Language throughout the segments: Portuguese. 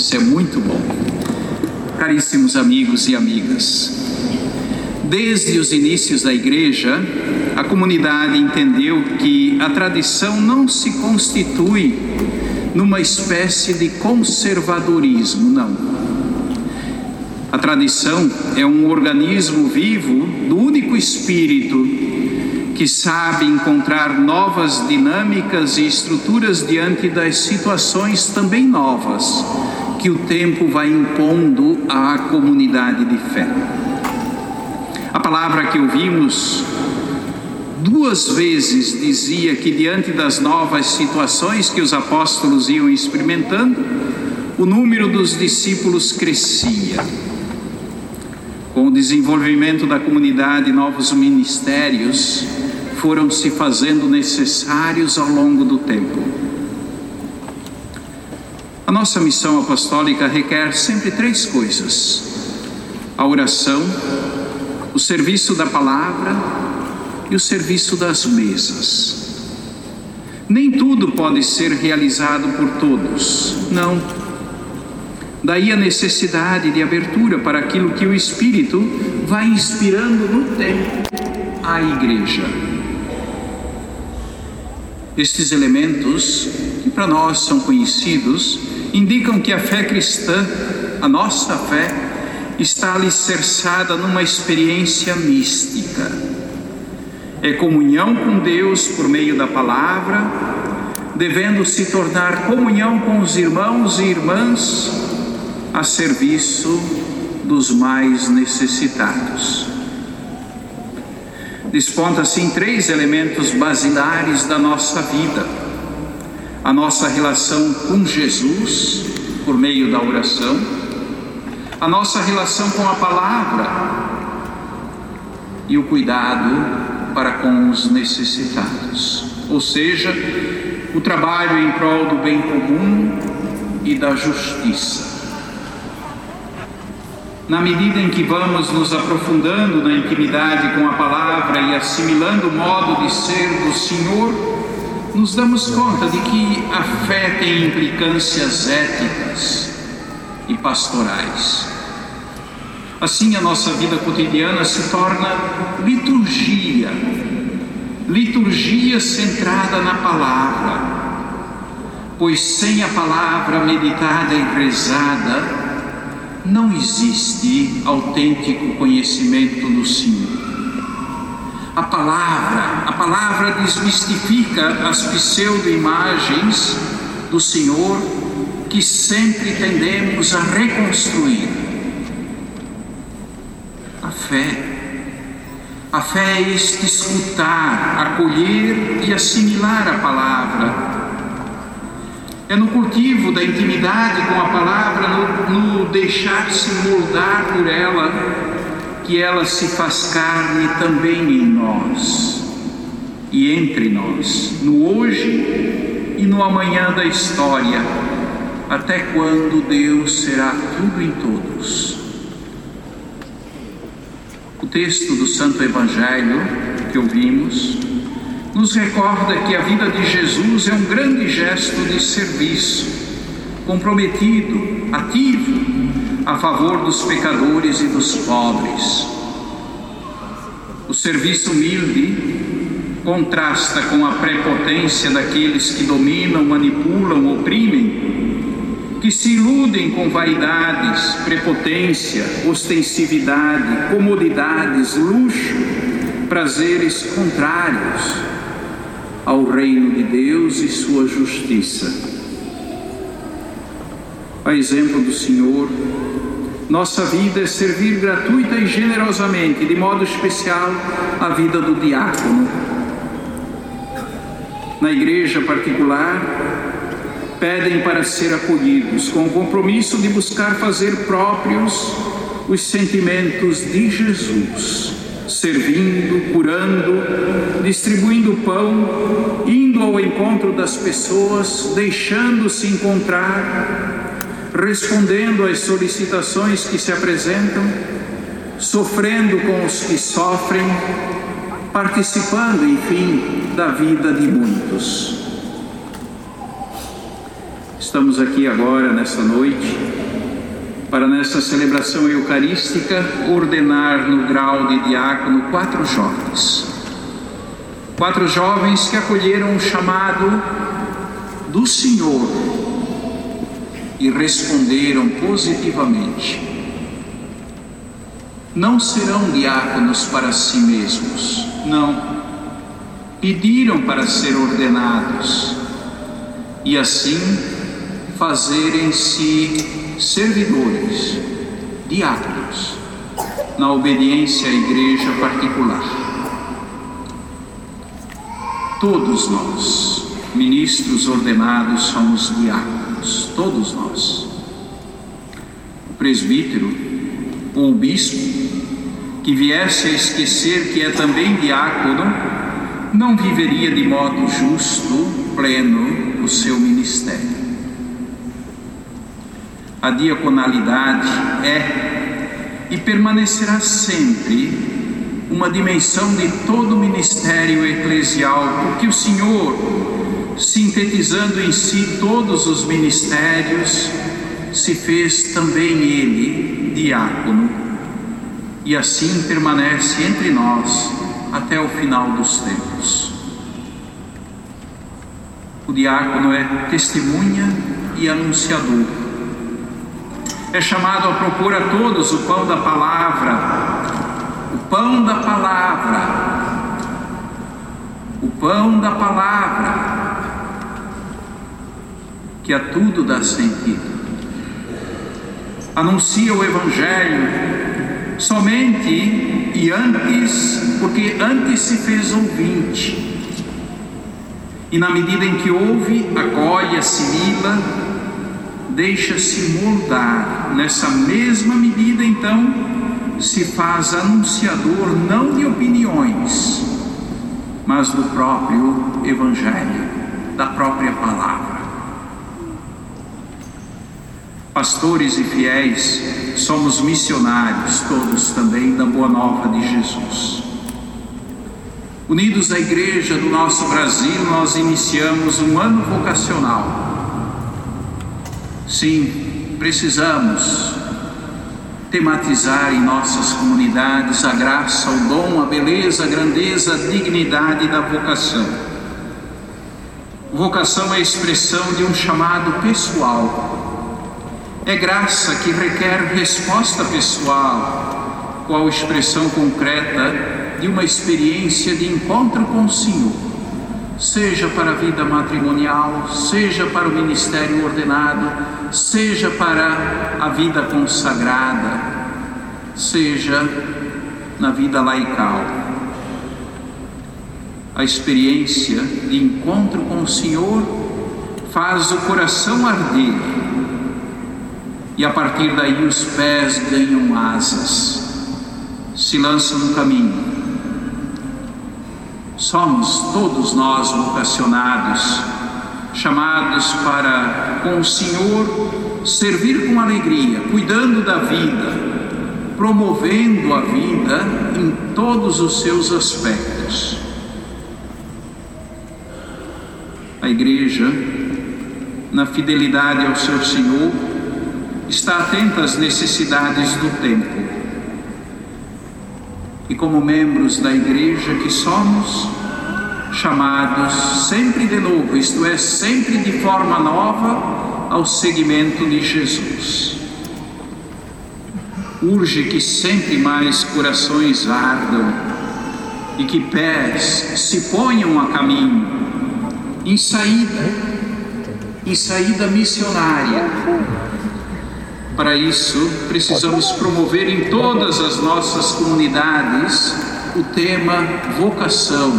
Isso é muito bom. Caríssimos amigos e amigas, desde os inícios da igreja, a comunidade entendeu que a tradição não se constitui numa espécie de conservadorismo, não. A tradição é um organismo vivo do único espírito que sabe encontrar novas dinâmicas e estruturas diante das situações também novas que o tempo vai impondo à comunidade de fé. A palavra que ouvimos duas vezes dizia que, diante das novas situações que os apóstolos iam experimentando, o número dos discípulos crescia. Com o desenvolvimento da comunidade, novos ministérios foram se fazendo necessários ao longo do tempo. A nossa missão apostólica requer sempre três coisas: a oração, o serviço da palavra e o serviço das mesas. Nem tudo pode ser realizado por todos, não. Daí a necessidade de abertura para aquilo que o Espírito vai inspirando no tempo à igreja. Estes elementos, que para nós são conhecidos, indicam que a fé cristã, a nossa fé, está alicerçada numa experiência mística é comunhão com Deus por meio da palavra, devendo se tornar comunhão com os irmãos e irmãs a serviço dos mais necessitados. Desponta assim três elementos basilares da nossa vida: a nossa relação com Jesus por meio da oração, a nossa relação com a palavra e o cuidado para com os necessitados, ou seja, o trabalho em prol do bem comum e da justiça. Na medida em que vamos nos aprofundando na intimidade com a palavra e assimilando o modo de ser do Senhor, nos damos conta de que a fé tem implicâncias éticas e pastorais. Assim, a nossa vida cotidiana se torna liturgia, liturgia centrada na palavra, pois sem a palavra meditada e rezada, não existe autêntico conhecimento do Senhor. A palavra, a palavra desmistifica as pseudo-imagens do Senhor que sempre tendemos a reconstruir fé. A fé é este escutar, acolher e assimilar a palavra. É no cultivo da intimidade com a palavra, no, no deixar-se moldar por ela, que ela se faz carne também em nós e entre nós, no hoje e no amanhã da história, até quando Deus será tudo em todos. Texto do Santo Evangelho que ouvimos nos recorda que a vida de Jesus é um grande gesto de serviço, comprometido, ativo, a favor dos pecadores e dos pobres. O serviço humilde contrasta com a prepotência daqueles que dominam, manipulam, oprimem que se iludem com vaidades, prepotência, ostensividade, comodidades, luxo, prazeres contrários ao reino de Deus e sua justiça. A exemplo do Senhor, nossa vida é servir gratuita e generosamente, de modo especial, a vida do diácono. Na igreja particular, pedem para ser acolhidos, com o compromisso de buscar fazer próprios os sentimentos de Jesus, servindo, curando, distribuindo pão, indo ao encontro das pessoas, deixando-se encontrar, respondendo às solicitações que se apresentam, sofrendo com os que sofrem, participando, enfim, da vida de muitos. Estamos aqui agora, nesta noite, para nesta celebração eucarística ordenar no grau de diácono quatro jovens. Quatro jovens que acolheram o chamado do Senhor e responderam positivamente. Não serão diáconos para si mesmos, não. Pediram para ser ordenados e assim fazerem-se servidores, diáconos, na obediência à igreja particular. Todos nós, ministros ordenados, somos diáconos, todos nós. O presbítero ou o bispo que viesse a esquecer que é também diácono, não viveria de modo justo, pleno, o seu ministério. A diaconalidade é e permanecerá sempre uma dimensão de todo o ministério eclesial, porque o Senhor, sintetizando em si todos os ministérios, se fez também ele diácono. E assim permanece entre nós até o final dos tempos. O diácono é testemunha e anunciador. É chamado a propor a todos o pão da palavra, o pão da palavra, o pão da palavra, que a tudo dá sentido. Anuncia o Evangelho somente e antes, porque antes se fez ouvinte. E na medida em que ouve, acolhe, assimila, deixa-se moldar. Nessa mesma medida, então, se faz anunciador não de opiniões, mas do próprio Evangelho, da própria palavra. Pastores e fiéis, somos missionários, todos também, da Boa Nova de Jesus. Unidos à Igreja do nosso Brasil, nós iniciamos um ano vocacional Sim, precisamos tematizar em nossas comunidades a graça, o dom, a beleza, a grandeza, a dignidade da vocação. Vocação é a expressão de um chamado pessoal. É graça que requer resposta pessoal, qual expressão concreta de uma experiência de encontro com o Senhor? Seja para a vida matrimonial, seja para o ministério ordenado, seja para a vida consagrada, seja na vida laical. A experiência de encontro com o Senhor faz o coração arder e a partir daí os pés ganham asas, se lançam no caminho Somos todos nós vocacionados, chamados para, com o Senhor, servir com alegria, cuidando da vida, promovendo a vida em todos os seus aspectos. A igreja, na fidelidade ao seu Senhor, está atenta às necessidades do tempo e como membros da igreja que somos, chamados sempre de novo, isto é, sempre de forma nova, ao seguimento de Jesus. Urge que sempre mais corações ardam e que pés se ponham a caminho, em saída, em saída missionária para isso, precisamos promover em todas as nossas comunidades o tema vocação.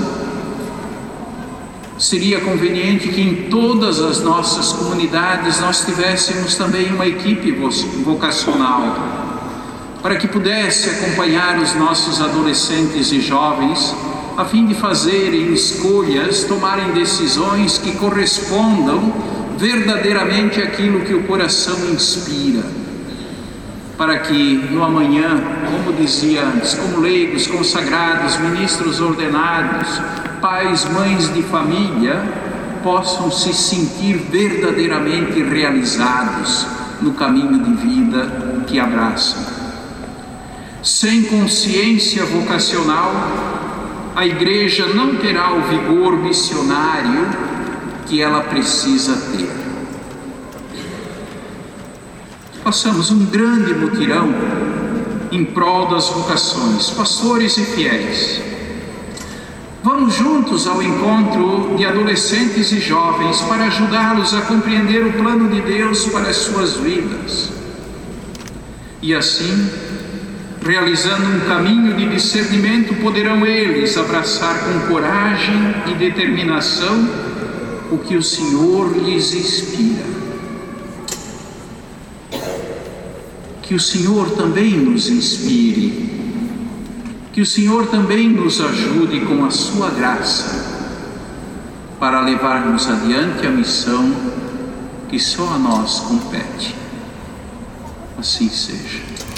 Seria conveniente que em todas as nossas comunidades nós tivéssemos também uma equipe vocacional, para que pudesse acompanhar os nossos adolescentes e jovens, a fim de fazerem escolhas, tomarem decisões que correspondam verdadeiramente àquilo que o coração inspira para que no amanhã, como dizia antes, como leigos, consagrados, ministros ordenados, pais, mães de família, possam se sentir verdadeiramente realizados no caminho de vida que abraçam. Sem consciência vocacional, a igreja não terá o vigor missionário que ela precisa ter. Passamos um grande mutirão em prol das vocações, pastores e fiéis. Vamos juntos ao encontro de adolescentes e jovens para ajudá-los a compreender o plano de Deus para as suas vidas. E assim, realizando um caminho de discernimento, poderão eles abraçar com coragem e determinação o que o Senhor lhes inspira. Que o Senhor também nos inspire que o Senhor também nos ajude com a sua graça para levarmos adiante a missão que só a nós compete. Assim seja.